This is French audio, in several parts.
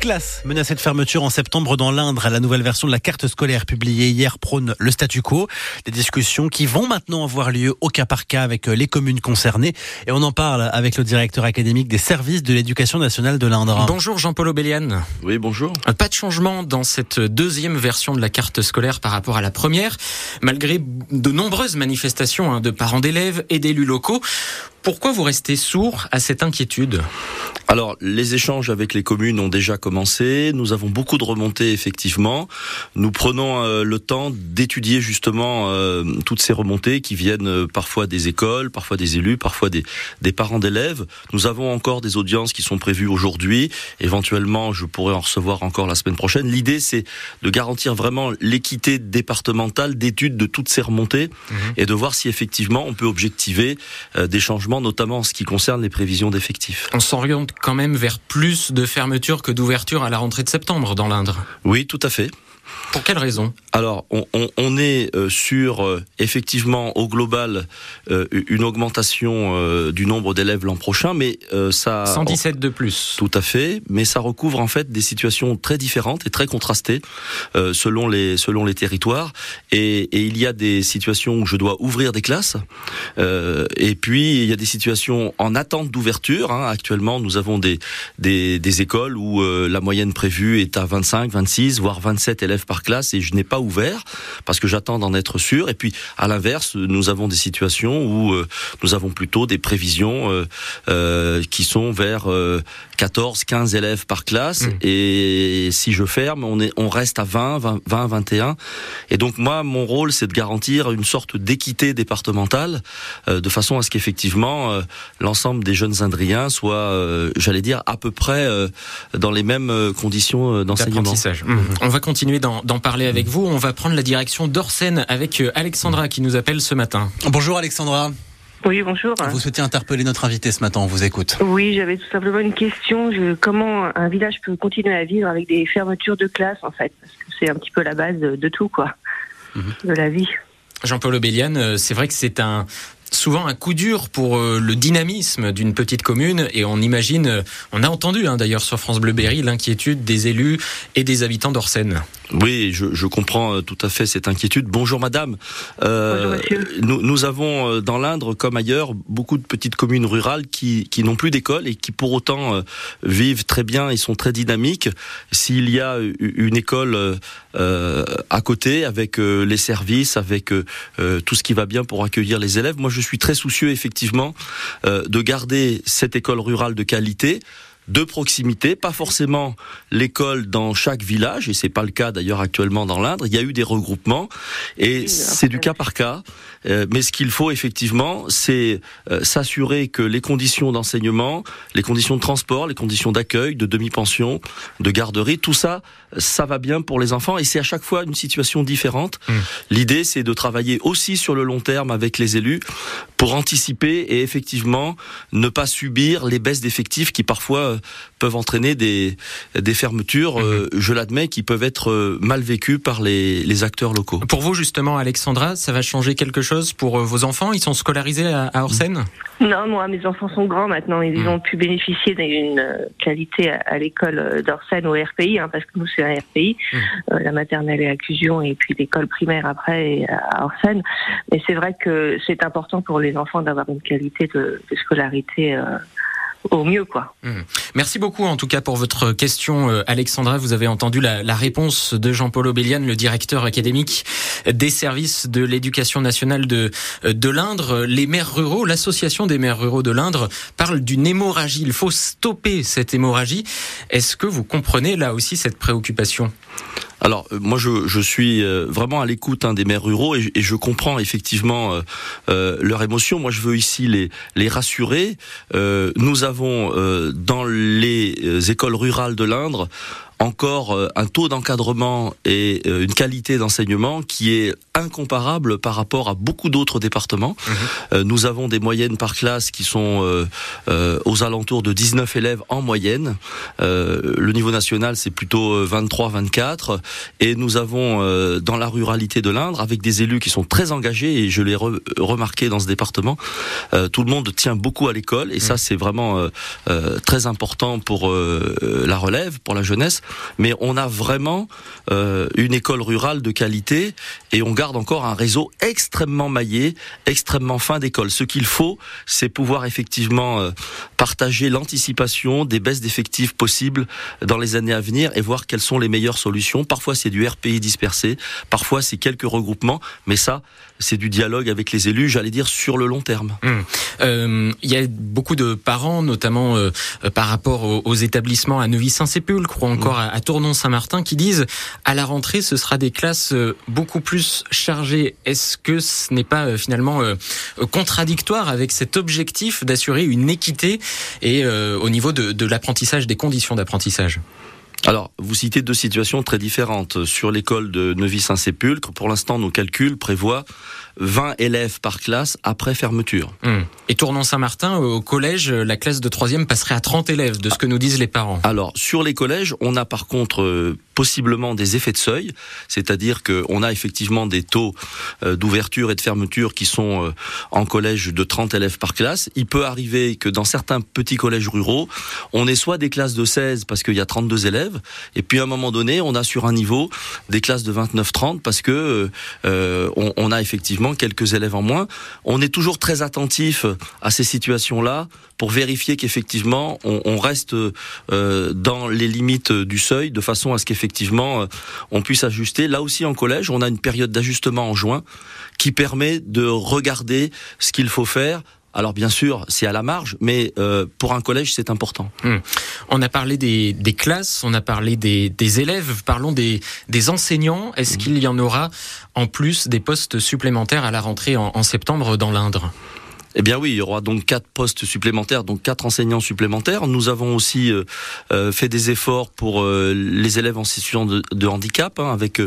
classes menacées de fermeture en septembre dans l'Indre. La nouvelle version de la carte scolaire publiée hier prône le statu quo. Des discussions qui vont maintenant avoir lieu au cas par cas avec les communes concernées. Et on en parle avec le directeur académique des services de l'éducation nationale de l'Indre. Bonjour Jean-Paul Obélian. Oui, bonjour. Pas de changement dans cette deuxième version de la carte scolaire par rapport à la première, malgré de nombreuses manifestations hein, de parents d'élèves et d'élus locaux. Pourquoi vous restez sourd à cette inquiétude? Alors, les échanges avec les communes ont déjà commencé. Nous avons beaucoup de remontées, effectivement. Nous prenons euh, le temps d'étudier justement euh, toutes ces remontées qui viennent euh, parfois des écoles, parfois des élus, parfois des, des parents d'élèves. Nous avons encore des audiences qui sont prévues aujourd'hui. Éventuellement, je pourrais en recevoir encore la semaine prochaine. L'idée, c'est de garantir vraiment l'équité départementale d'études de toutes ces remontées mmh. et de voir si effectivement on peut objectiver des changements, notamment en ce qui concerne les prévisions d'effectifs. On s'oriente quand même vers plus de fermeture que d'ouverture à la rentrée de septembre dans l'Indre. Oui, tout à fait. Pour quelle raison? Alors, on, on, on, est euh, sur euh, effectivement au global euh, une augmentation euh, du nombre d'élèves l'an prochain, mais euh, ça 117 de plus. Tout à fait, mais ça recouvre en fait des situations très différentes et très contrastées selon les selon les territoires. Et, et, il y a des situations où je dois ouvrir des classes, et puis il y a des situations en attente d'ouverture. Hein. Actuellement, nous avons des des, des écoles où la moyenne prévue est à 25, 26, voire 27 élèves par classe et je n'ai pas ouvert parce que j'attends d'en être sûr. Et puis à l'inverse, nous avons des situations où euh, nous avons plutôt des prévisions euh, euh, qui sont vers 14, 15 élèves par classe. Mmh. Et si je ferme, on, est, on reste à 20, 20, 20 21. Et donc moi, mon rôle, c'est de garantir une sorte d'équité départementale de façon à ce qu'effectivement l'ensemble des jeunes Indriens soient, j'allais dire, à peu près dans les mêmes conditions d'enseignement. Mmh. On va continuer d'en parler avec vous. On va prendre la direction d'Orsène avec euh, Alexandra qui nous appelle ce matin. Bonjour Alexandra. Oui, bonjour. Vous souhaitez interpeller notre invité ce matin, on vous écoute. Oui, j'avais tout simplement une question. Je, comment un village peut continuer à vivre avec des fermetures de classe, en fait? Parce que c'est un petit peu la base de, de tout, quoi, mmh. de la vie. Jean-Paul Obélian, euh, c'est vrai que c'est un, souvent un coup dur pour euh, le dynamisme d'une petite commune et on imagine, on a entendu hein, d'ailleurs sur France Bleu Berry l'inquiétude des élus et des habitants d'Orsène. Oui, je, je, comprends euh, tout à fait cette inquiétude. Bonjour madame. Euh, Bonjour, nous, nous, avons dans l'Indre comme ailleurs beaucoup de petites communes rurales qui, qui n'ont plus d'école et qui pour autant euh, vivent très bien et sont très dynamiques. S'il y a une école euh, à côté avec les services, avec tout ce qui va bien pour accueillir les élèves, moi je suis très soucieux effectivement euh, de garder cette école rurale de qualité de proximité, pas forcément l'école dans chaque village, et c'est pas le cas d'ailleurs actuellement dans l'Indre. Il y a eu des regroupements, et c'est du cas par cas. Euh, mais ce qu'il faut effectivement, c'est euh, s'assurer que les conditions d'enseignement, les conditions de transport, les conditions d'accueil, de demi-pension, de garderie, tout ça, ça va bien pour les enfants, et c'est à chaque fois une situation différente. Mmh. L'idée, c'est de travailler aussi sur le long terme avec les élus pour anticiper et effectivement ne pas subir les baisses d'effectifs qui parfois peuvent entraîner des, des fermetures, mmh. euh, je l'admets, qui peuvent être euh, mal vécues par les, les, acteurs locaux. Pour vous, justement, Alexandra, ça va changer quelque chose pour euh, vos enfants? Ils sont scolarisés à, à Orsène Non, moi, mes enfants sont grands maintenant. Ils mmh. ont pu bénéficier d'une qualité à, à l'école d'Orsène au RPI, hein, parce que nous, c'est un RPI, mmh. euh, la maternelle et acclusion, et puis l'école primaire après à Orsène. Mais c'est vrai que c'est important pour les enfants d'avoir une qualité de, de scolarité. Euh, au mieux quoi. Mmh. Merci beaucoup en tout cas pour votre question euh, Alexandra, vous avez entendu la, la réponse de Jean-Paul Obélian, le directeur académique des services de l'éducation nationale de euh, de l'Indre, les maires ruraux, l'association des maires ruraux de l'Indre parle d'une hémorragie, il faut stopper cette hémorragie. Est-ce que vous comprenez là aussi cette préoccupation? Alors euh, moi je, suis euh, vraiment à l'écoute hein, des maires ruraux et, je comprends effectivement euh, leur émotion. Moi je veux ici les, les rassurer. Nous avons dans les écoles rurales de l'Indre encore un taux d'encadrement et une qualité d'enseignement qui est incomparable par rapport à beaucoup d'autres départements. Mhm. nous avons des moyennes par classe qui sont aux alentours de 19 élèves en moyenne. le niveau national, c'est plutôt 23-24. Et nous avons dans la ruralité de l'Indre, avec des élus qui sont très engagés, et je l'ai remarqué dans ce département, tout le monde tient beaucoup à l'école, et ça mm. c'est vraiment très important pour la relève, pour la jeunesse. Mais on a vraiment une école rurale de qualité, et on garde encore un réseau extrêmement maillé, extrêmement fin d'école. Ce qu'il faut, c'est pouvoir effectivement partager l'anticipation des baisses d'effectifs possibles dans les années à venir et voir quelles sont les meilleures solutions. Parfois c'est du RPI dispersé, parfois c'est quelques regroupements, mais ça c'est du dialogue avec les élus, j'allais dire sur le long terme. Hum. Euh, il y a beaucoup de parents, notamment euh, par rapport aux, établissements à Neuvy-Saint-Sépulcre ou encore. À, Tournon-Saint-Martin, qui disent à la rentrée ce sera des classes euh, beaucoup plus chargées. Est-ce que ce n'est pas finalement contradictoire avec cet objectif d'assurer une équité et au niveau de, de l'apprentissage, des conditions d'apprentissage? Alors, vous citez deux situations très différentes. Sur l'école de Neuvy-Saint-Sépulcre, pour l'instant, nos calculs prévoient 20 élèves par classe après fermeture. Hmm. Et Tournon-Saint-Martin, au collège, la classe de troisième passerait à 30 élèves, de ce que nous disent les parents. Alors, sur les collèges, on a par contre euh, possiblement des effets de seuil, c'est-à-dire qu'on a effectivement des taux euh, d'ouverture et de fermeture qui sont euh, en collège de 30 élèves par classe. Il peut arriver que dans certains petits collèges ruraux, on ait soit des classes de 16 parce qu'il y a 32 élèves, et puis à un moment donné, on a sur un niveau des classes de 29-30 parce que on, on a effectivement quelques élèves en moins. On est toujours très attentif à ces situations-là pour vérifier qu'effectivement on, reste euh, dans les limites du seuil de façon à ce qu'effectivement euh, on puisse ajuster. Là aussi en collège, on a une période d'ajustement en juin qui permet de regarder ce qu'il faut faire alors bien sûr, c'est à la marge, mais euh, pour un collège, c'est important. Hmm. On a parlé des, classes, on a parlé des, élèves, parlons des, enseignants. Est-ce hmm. qu'il y en aura en plus des postes supplémentaires à la rentrée en septembre dans l'Indre? Eh bien oui, il y aura donc quatre postes supplémentaires, donc quatre enseignants supplémentaires. Nous avons aussi euh, euh, fait des efforts pour euh, les élèves en situation de, handicap, hein, avec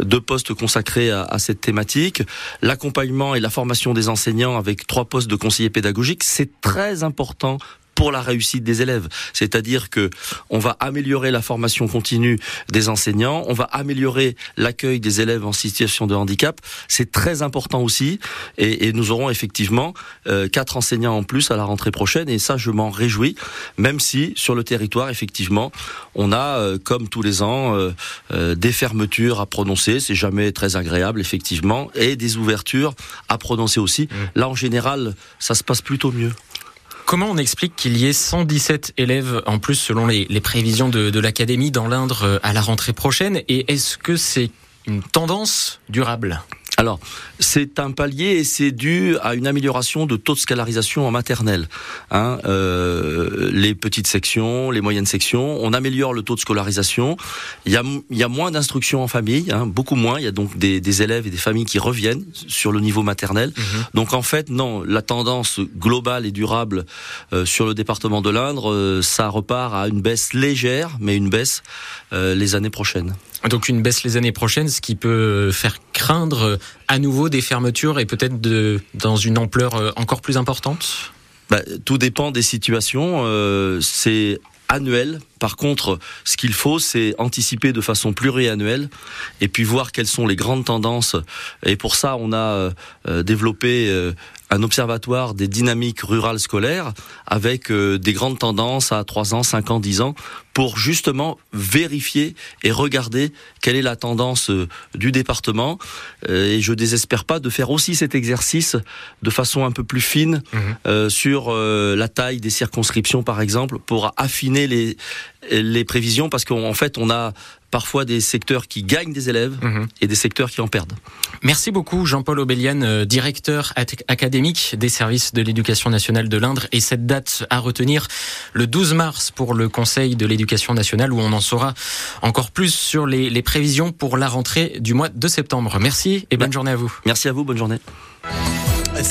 deux postes consacrés à, à cette thématique. L'accompagnement et la formation des enseignants avec trois postes de conseillers pédagogiques, c'est très important pour la réussite des élèves. C'est-à-dire que on va améliorer la formation continue des enseignants, on va améliorer l'accueil des élèves en situation de handicap. C'est très important aussi, et, et nous aurons effectivement euh, quatre enseignants en plus à la rentrée prochaine, et ça je m'en réjouis, même si sur le territoire effectivement on a euh, comme tous les ans euh, euh, des fermetures à prononcer, c'est jamais très agréable effectivement, et des ouvertures à prononcer aussi. Mmh. Là en général ça se passe plutôt mieux. Comment on explique qu'il y ait 117 élèves en plus selon les, prévisions de, l'Académie dans l'Indre euh, à la rentrée prochaine? Et est-ce que c'est une tendance durable? Alors, c'est un palier et c'est dû à une amélioration de taux de scalarisation en maternelle. Hein, euh, les petites sections, les moyennes sections, on améliore le taux de scolarisation. Il y a, il y a moins d'instruction en famille, hein, beaucoup moins. Il y a donc des, des, élèves et des familles qui reviennent sur le niveau maternel. Mhm. Donc en fait, non, la tendance globale et durable euh, sur le département de l'Indre, euh, ça repart à une baisse légère, mais une baisse euh, les années prochaines. Donc une baisse les années prochaines, ce qui peut faire craindre à nouveau des fermetures et peut-être dans une ampleur euh, encore plus importante? Bah, Tout dépend des situations. Euh, c'est annuel. Par contre, ce qu'il faut, c'est anticiper de façon pluriannuelle et puis voir quelles sont les grandes tendances. Et pour ça, on a euh, développé un observatoire des dynamiques rurales scolaires avec euh, des grandes tendances à 3 ans, 5 ans, 10 ans pour justement vérifier et regarder quelle est la tendance euh, du département. Euh, et je désespère pas de faire aussi cet exercice de façon un peu plus fine mmh. sur la taille des circonscriptions par exemple pour affiner les les prévisions parce qu'en fait on a parfois des secteurs qui gagnent des élèves mhm. et des secteurs qui en perdent. Merci beaucoup Jean-Paul Aubélian, euh, directeur académique des services de l'éducation nationale de l'Indre et cette date à retenir le 12 mars pour le Conseil de l'éducation nationale où on en saura encore plus sur les, les prévisions pour la rentrée du mois de septembre. Merci et bonne journée à vous. Merci à vous, bonne journée.